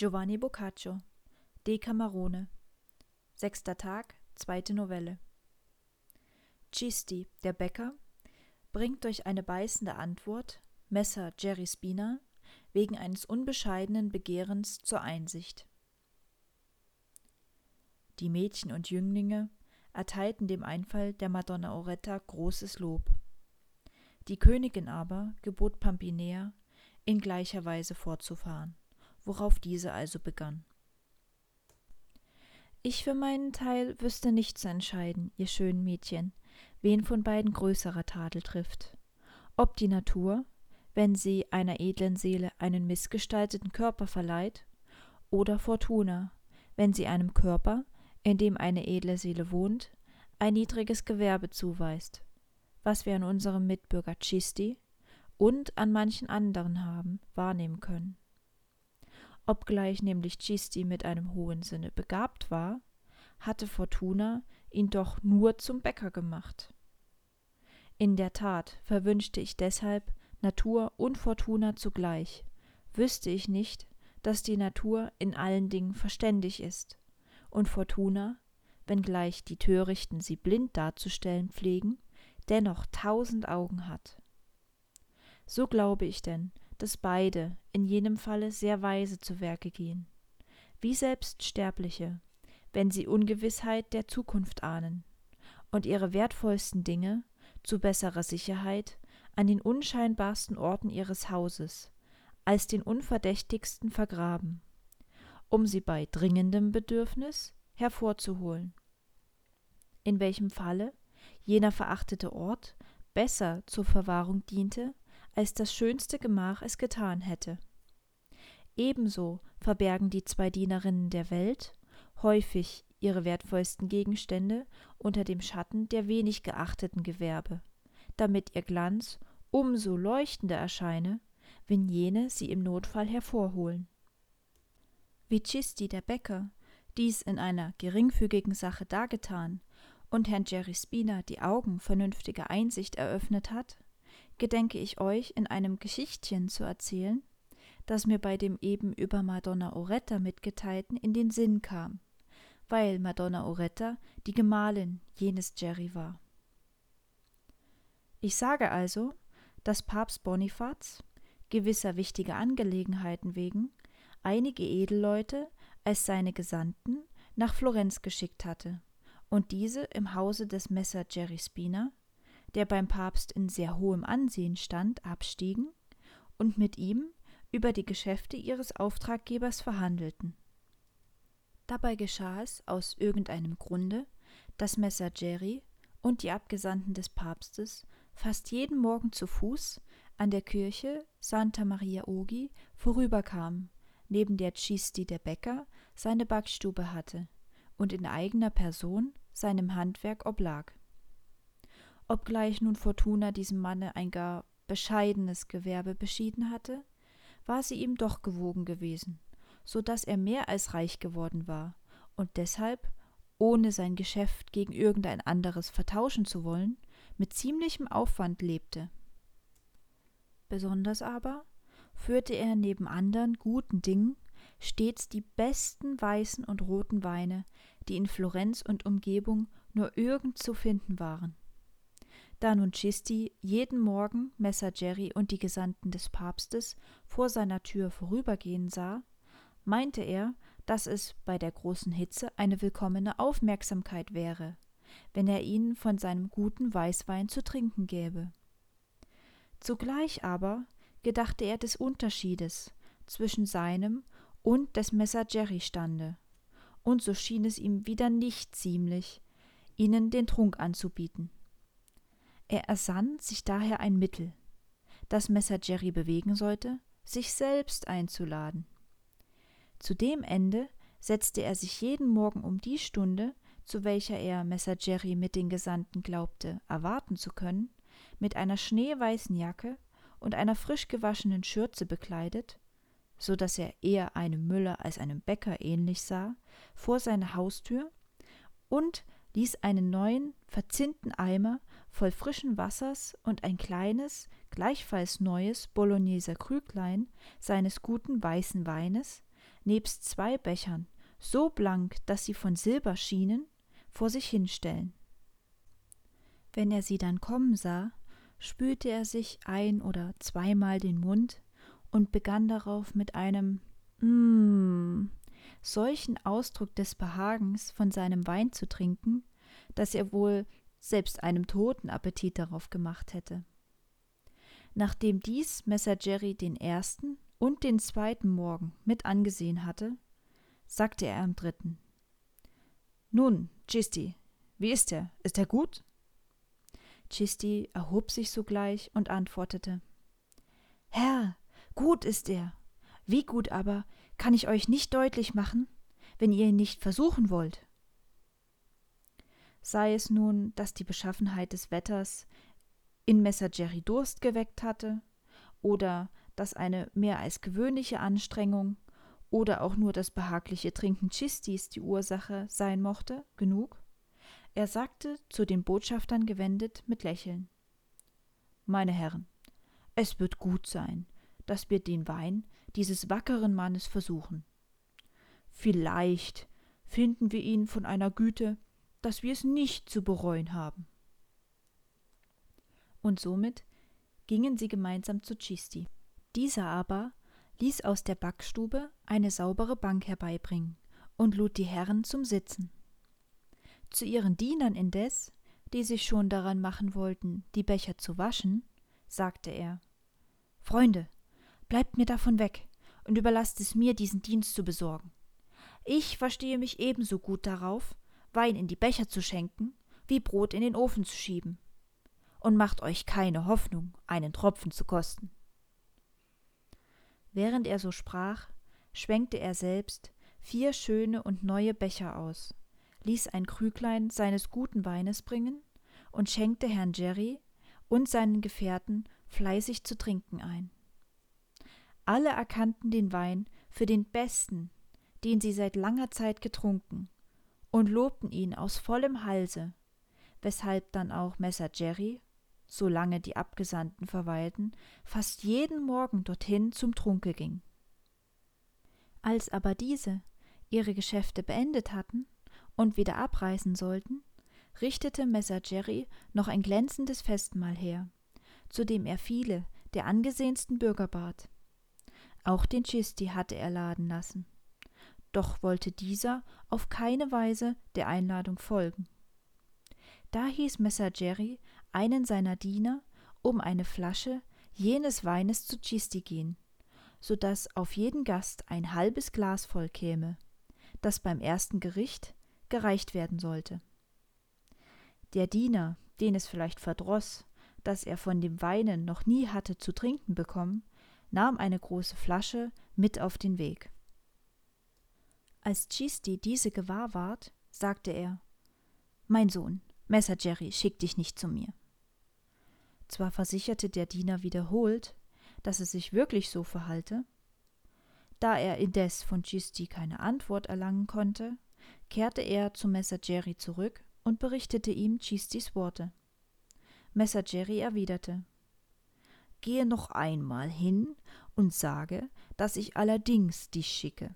Giovanni Boccaccio Decamerone Sechster Tag, zweite Novelle Cisti, der Bäcker, bringt durch eine beißende Antwort Messer Jerry Spina wegen eines unbescheidenen Begehrens zur Einsicht. Die Mädchen und Jünglinge erteilten dem Einfall der Madonna Oretta großes Lob. Die Königin aber gebot Pampinea, in gleicher Weise fortzufahren, worauf diese also begann. Ich für meinen Teil wüsste nicht zu entscheiden, ihr schönen Mädchen, wen von beiden größerer Tadel trifft. Ob die Natur, wenn sie einer edlen Seele einen missgestalteten Körper verleiht, oder Fortuna, wenn sie einem Körper, in dem eine edle Seele wohnt, ein niedriges Gewerbe zuweist, was wir an unserem Mitbürger Chisti und an manchen anderen haben wahrnehmen können. Obgleich nämlich Chisti mit einem hohen Sinne begabt war, hatte Fortuna ihn doch nur zum Bäcker gemacht. In der Tat verwünschte ich deshalb Natur und Fortuna zugleich, wüsste ich nicht, dass die Natur in allen Dingen verständig ist und Fortuna, wenngleich die Törichten sie blind darzustellen pflegen, dennoch tausend Augen hat. So glaube ich denn, dass beide in jenem Falle sehr weise zu Werke gehen, wie selbst Sterbliche, wenn sie Ungewissheit der Zukunft ahnen und ihre wertvollsten Dinge zu besserer Sicherheit an den unscheinbarsten Orten ihres Hauses als den unverdächtigsten vergraben um sie bei dringendem Bedürfnis hervorzuholen. In welchem Falle jener verachtete Ort besser zur Verwahrung diente, als das schönste Gemach es getan hätte. Ebenso verbergen die zwei Dienerinnen der Welt häufig ihre wertvollsten Gegenstände unter dem Schatten der wenig geachteten Gewerbe, damit ihr Glanz umso leuchtender erscheine, wenn jene sie im Notfall hervorholen. Wie Cisti, der Bäcker, dies in einer geringfügigen Sache dargetan und Herrn Jerry Spina die Augen vernünftiger Einsicht eröffnet hat, gedenke ich euch in einem Geschichtchen zu erzählen, das mir bei dem eben über Madonna Oretta mitgeteilten in den Sinn kam, weil Madonna Oretta die Gemahlin jenes Jerry war. Ich sage also, dass Papst Bonifaz, gewisser wichtiger Angelegenheiten wegen, einige Edelleute als seine Gesandten nach Florenz geschickt hatte und diese im Hause des Messer Jerry Spina, der beim Papst in sehr hohem Ansehen stand, abstiegen und mit ihm über die Geschäfte ihres Auftraggebers verhandelten. Dabei geschah es aus irgendeinem Grunde, dass Messer Jerry und die Abgesandten des Papstes fast jeden Morgen zu Fuß an der Kirche Santa Maria Ogi vorüberkamen neben der Cisti der Bäcker seine Backstube hatte und in eigener Person seinem Handwerk oblag. Obgleich nun Fortuna diesem Manne ein gar bescheidenes Gewerbe beschieden hatte, war sie ihm doch gewogen gewesen, so dass er mehr als reich geworden war und deshalb, ohne sein Geschäft gegen irgendein anderes vertauschen zu wollen, mit ziemlichem Aufwand lebte. Besonders aber führte er neben andern guten Dingen stets die besten weißen und roten Weine, die in Florenz und Umgebung nur irgend zu finden waren. Da nun Cisti jeden Morgen Messer Jerry und die Gesandten des Papstes vor seiner Tür vorübergehen sah, meinte er, dass es bei der großen Hitze eine willkommene Aufmerksamkeit wäre, wenn er ihnen von seinem guten Weißwein zu trinken gäbe. Zugleich aber gedachte er des Unterschiedes zwischen seinem und des Messer Jerry stande, und so schien es ihm wieder nicht ziemlich, ihnen den Trunk anzubieten. Er ersann sich daher ein Mittel, das Messer Jerry bewegen sollte, sich selbst einzuladen. Zu dem Ende setzte er sich jeden Morgen um die Stunde, zu welcher er Messer Jerry mit den Gesandten glaubte erwarten zu können, mit einer schneeweißen Jacke und einer frisch gewaschenen Schürze bekleidet, so dass er eher einem Müller als einem Bäcker ähnlich sah, vor seine Haustür und ließ einen neuen, verzinnten Eimer voll frischen Wassers und ein kleines, gleichfalls neues Bologneser Krüglein seines guten weißen Weines, nebst zwei Bechern, so blank, dass sie von Silber schienen, vor sich hinstellen. Wenn er sie dann kommen sah, spülte er sich ein oder zweimal den Mund und begann darauf mit einem Mmm solchen Ausdruck des Behagens von seinem Wein zu trinken, dass er wohl selbst einem Toten Appetit darauf gemacht hätte. Nachdem dies Messer Jerry den ersten und den zweiten Morgen mit angesehen hatte, sagte er am dritten Nun, Chisti, wie ist er? Ist er gut? Chisti erhob sich sogleich und antwortete Herr, gut ist er. Wie gut aber kann ich euch nicht deutlich machen, wenn ihr ihn nicht versuchen wollt. Sei es nun, dass die Beschaffenheit des Wetters in Messer Jerry Durst geweckt hatte, oder dass eine mehr als gewöhnliche Anstrengung oder auch nur das behagliche Trinken Chistis die Ursache sein mochte, genug? Er sagte, zu den Botschaftern gewendet, mit Lächeln Meine Herren, es wird gut sein, dass wir den Wein dieses wackeren Mannes versuchen. Vielleicht finden wir ihn von einer Güte, dass wir es nicht zu bereuen haben. Und somit gingen sie gemeinsam zu Chisti. Dieser aber ließ aus der Backstube eine saubere Bank herbeibringen und lud die Herren zum Sitzen. Zu ihren Dienern indes, die sich schon daran machen wollten, die Becher zu waschen, sagte er Freunde, Bleibt mir davon weg und überlasst es mir, diesen Dienst zu besorgen. Ich verstehe mich ebenso gut darauf, Wein in die Becher zu schenken, wie Brot in den Ofen zu schieben. Und macht euch keine Hoffnung, einen Tropfen zu kosten. Während er so sprach, schwenkte er selbst vier schöne und neue Becher aus, ließ ein Krüglein seines guten Weines bringen und schenkte Herrn Jerry und seinen Gefährten fleißig zu trinken ein. Alle erkannten den Wein für den besten, den sie seit langer Zeit getrunken, und lobten ihn aus vollem Halse, weshalb dann auch Messer Jerry, solange die Abgesandten verweilten, fast jeden Morgen dorthin zum Trunke ging. Als aber diese ihre Geschäfte beendet hatten und wieder abreisen sollten, richtete Messer Jerry noch ein glänzendes Festmahl her, zu dem er viele der angesehensten Bürger bat. Auch den Chisti hatte er laden lassen. Doch wollte dieser auf keine Weise der Einladung folgen. Da hieß Messer Jerry einen seiner Diener, um eine Flasche jenes Weines zu Chisti gehen, so dass auf jeden Gast ein halbes Glas voll käme, das beim ersten Gericht gereicht werden sollte. Der Diener, den es vielleicht verdroß, dass er von dem Weinen noch nie hatte zu trinken bekommen, nahm eine große Flasche mit auf den Weg. Als Chisti diese gewahr ward, sagte er Mein Sohn, Messer Jerry schickt dich nicht zu mir. Zwar versicherte der Diener wiederholt, dass es sich wirklich so verhalte, da er indes von Chisti keine Antwort erlangen konnte, kehrte er zu Messer Jerry zurück und berichtete ihm Chistis Worte. Messer Jerry erwiderte Gehe noch einmal hin und sage, dass ich allerdings dich schicke.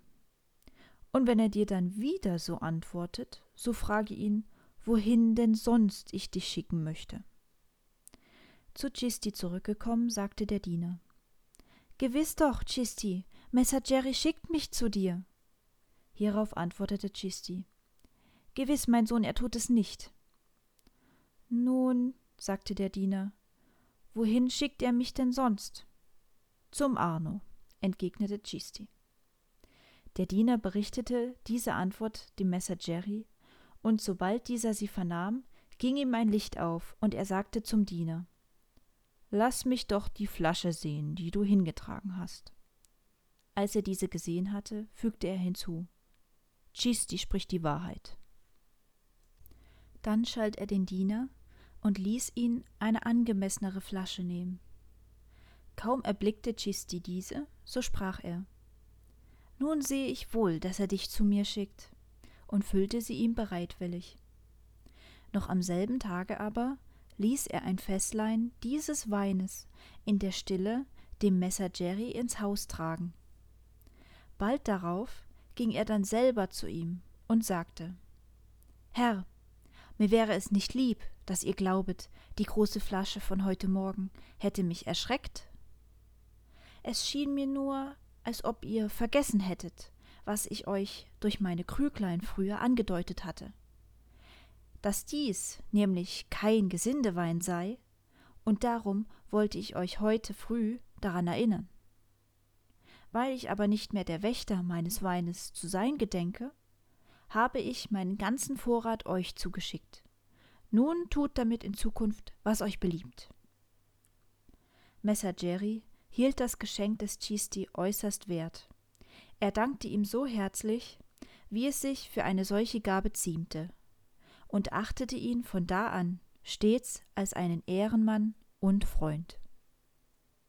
Und wenn er dir dann wieder so antwortet, so frage ihn, wohin denn sonst ich dich schicken möchte. Zu Chisti zurückgekommen, sagte der Diener. Gewiss doch, Chisti, Messer Jerry schickt mich zu dir. Hierauf antwortete Chisti. Gewiss, mein Sohn, er tut es nicht. Nun, sagte der Diener, Wohin schickt er mich denn sonst? Zum Arno, entgegnete Cisti. Der Diener berichtete diese Antwort dem Messer Jerry, und sobald dieser sie vernahm, ging ihm ein Licht auf, und er sagte zum Diener Lass mich doch die Flasche sehen, die du hingetragen hast. Als er diese gesehen hatte, fügte er hinzu Cisti spricht die Wahrheit. Dann schalt er den Diener, und ließ ihn eine angemessenere Flasche nehmen. Kaum erblickte Chisti diese, so sprach er Nun sehe ich wohl, dass er dich zu mir schickt, und füllte sie ihm bereitwillig. Noch am selben Tage aber ließ er ein Fäßlein dieses Weines in der Stille dem Messer Jerry ins Haus tragen. Bald darauf ging er dann selber zu ihm und sagte Herr, mir wäre es nicht lieb, dass ihr glaubet, die große Flasche von heute Morgen hätte mich erschreckt. Es schien mir nur, als ob ihr vergessen hättet, was ich euch durch meine Krüglein früher angedeutet hatte. Dass dies nämlich kein Gesindewein sei, und darum wollte ich euch heute früh daran erinnern. Weil ich aber nicht mehr der Wächter meines Weines zu sein gedenke, habe ich meinen ganzen Vorrat euch zugeschickt. Nun tut damit in Zukunft, was euch beliebt. Messer Jerry hielt das Geschenk des Chisti äußerst wert. Er dankte ihm so herzlich, wie es sich für eine solche Gabe ziemte, und achtete ihn von da an stets als einen Ehrenmann und Freund.